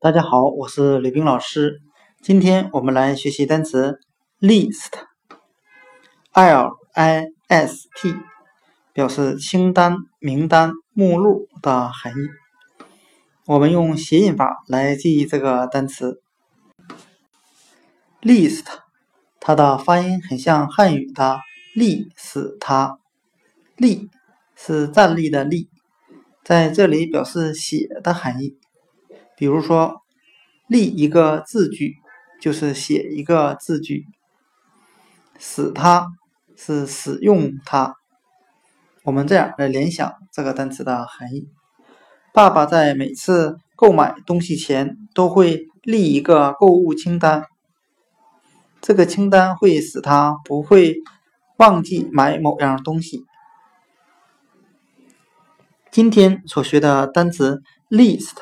大家好，我是吕冰老师。今天我们来学习单词 list，l i s t，表示清单、名单、目录的含义。我们用谐音法来记忆这个单词 list，它的发音很像汉语的“立死他”，立是站立的立，在这里表示写的含义。比如说，立一个字句就是写一个字句，使它是使用它。我们这样来联想这个单词的含义：爸爸在每次购买东西前都会立一个购物清单，这个清单会使他不会忘记买某样东西。今天所学的单词 list。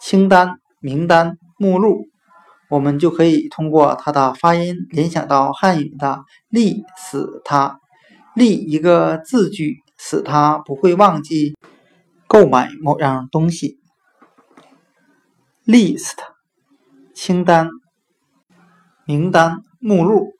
清单、名单、目录，我们就可以通过它的发音联想到汉语的“立”，使它立一个字句，使他不会忘记购买某样东西。list 清单、名单、目录。